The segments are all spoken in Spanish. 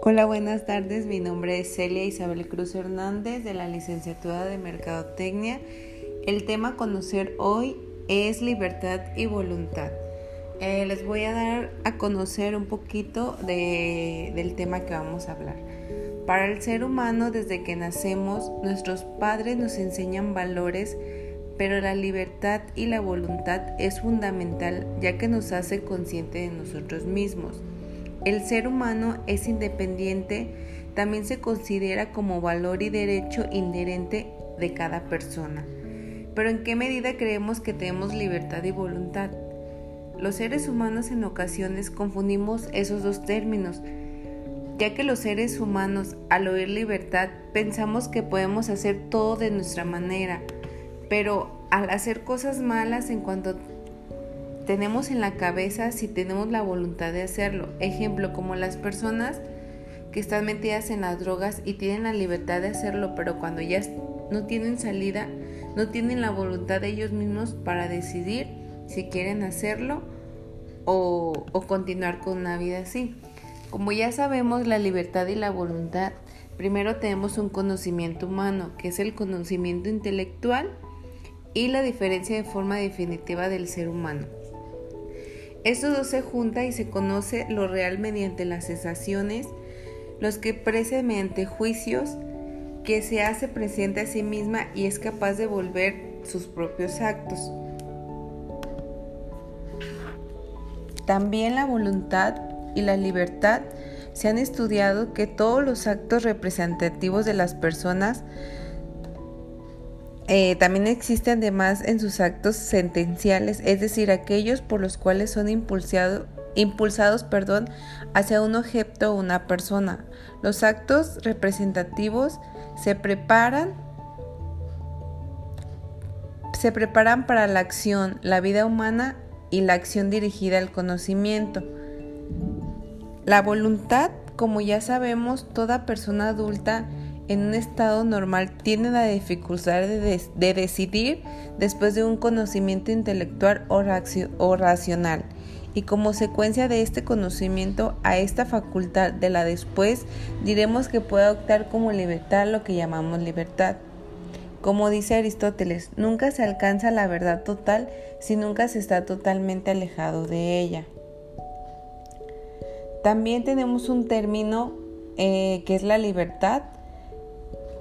Hola, buenas tardes. Mi nombre es Celia Isabel Cruz Hernández de la licenciatura de Mercadotecnia. El tema a conocer hoy es libertad y voluntad. Eh, les voy a dar a conocer un poquito del tema que vamos a hablar. Para el ser humano, desde que nacemos, nuestros padres nos enseñan valores, pero la libertad y la voluntad es fundamental ya que nos hace consciente de nosotros mismos. El ser humano es independiente, también se considera como valor y derecho inherente de cada persona. Pero ¿en qué medida creemos que tenemos libertad y voluntad? Los seres humanos en ocasiones confundimos esos dos términos, ya que los seres humanos al oír libertad pensamos que podemos hacer todo de nuestra manera, pero al hacer cosas malas en cuanto tenemos en la cabeza si tenemos la voluntad de hacerlo. Ejemplo, como las personas que están metidas en las drogas y tienen la libertad de hacerlo, pero cuando ya no tienen salida, no tienen la voluntad de ellos mismos para decidir si quieren hacerlo o, o continuar con una vida así. Como ya sabemos, la libertad y la voluntad, primero tenemos un conocimiento humano, que es el conocimiento intelectual y la diferencia de forma definitiva del ser humano. Estos dos se juntan y se conoce lo real mediante las sensaciones, los que expresa mediante juicios, que se hace presente a sí misma y es capaz de volver sus propios actos. También la voluntad y la libertad se han estudiado que todos los actos representativos de las personas eh, también existen además en sus actos sentenciales, es decir, aquellos por los cuales son impulsados perdón, hacia un objeto o una persona. Los actos representativos se preparan se preparan para la acción, la vida humana y la acción dirigida al conocimiento. La voluntad, como ya sabemos, toda persona adulta en un estado normal tiene la dificultad de, decidir después de un conocimiento intelectual o, o racional y como secuencia de este conocimiento a esta facultad de la después diremos que puede optar como libertad lo que llamamos libertad. Como dice Aristóteles, nunca se alcanza la verdad total si nunca se está totalmente alejado de ella. También tenemos un término eh, que es la libertad,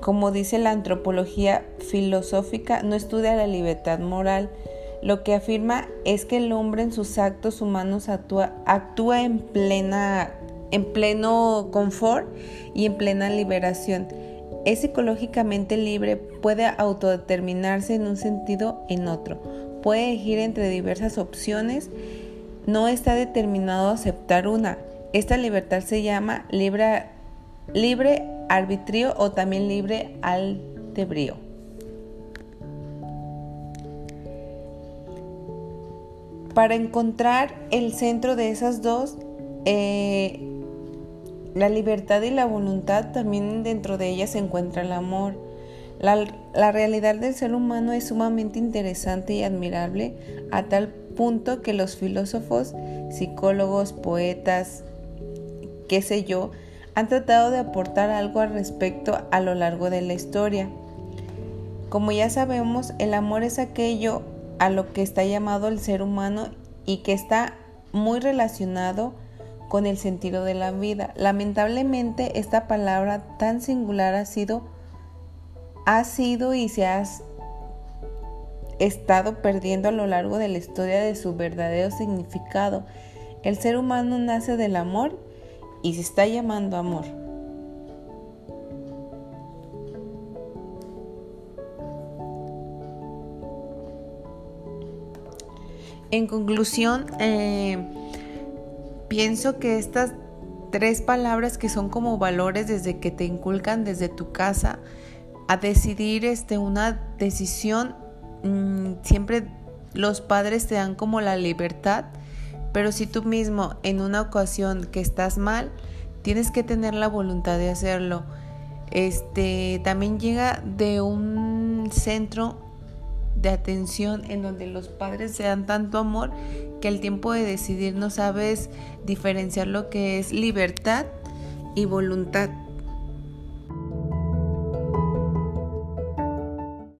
como dice la antropología filosófica, no estudia la libertad moral. Lo que afirma es que el hombre en sus actos humanos actúa, en, plena, en pleno confort y en plena liberación. Es psicológicamente libre, puede autodeterminarse en un sentido en otro, puede elegir entre diversas opciones, no está determinado a aceptar una. Esta libertad se llama libre arbitrio o también libre albedrío. Para encontrar el centro de esas dos, eh, la libertad y la voluntad, también dentro de ellas se encuentra el amor. La, la, realidad del ser humano es sumamente interesante y admirable a tal punto que los filósofos, psicólogos, poetas, qué sé yo, han tratado de aportar algo al respecto a lo largo de la historia. Como ya sabemos, el amor es aquello a lo que está llamado el ser humano y que está muy relacionado con el sentido de la vida. Lamentablemente esta palabra tan singular ha sido ha sido y se ha estado perdiendo a lo largo de la historia de su verdadero significado. El ser humano nace del amor y se está llamando amor. En conclusión, eh, pienso que estas tres palabras que son como valores desde que te inculcan desde tu casa a decidir este, una decisión, mm, siempre los padres te dan como la libertad pero si tú mismo en una ocasión que estás mal, tienes que tener la voluntad de hacerlo. Este también llega de un centro de atención en donde los padres se dan tanto amor que al tiempo de decidir no sabes diferenciar lo que es libertad y voluntad.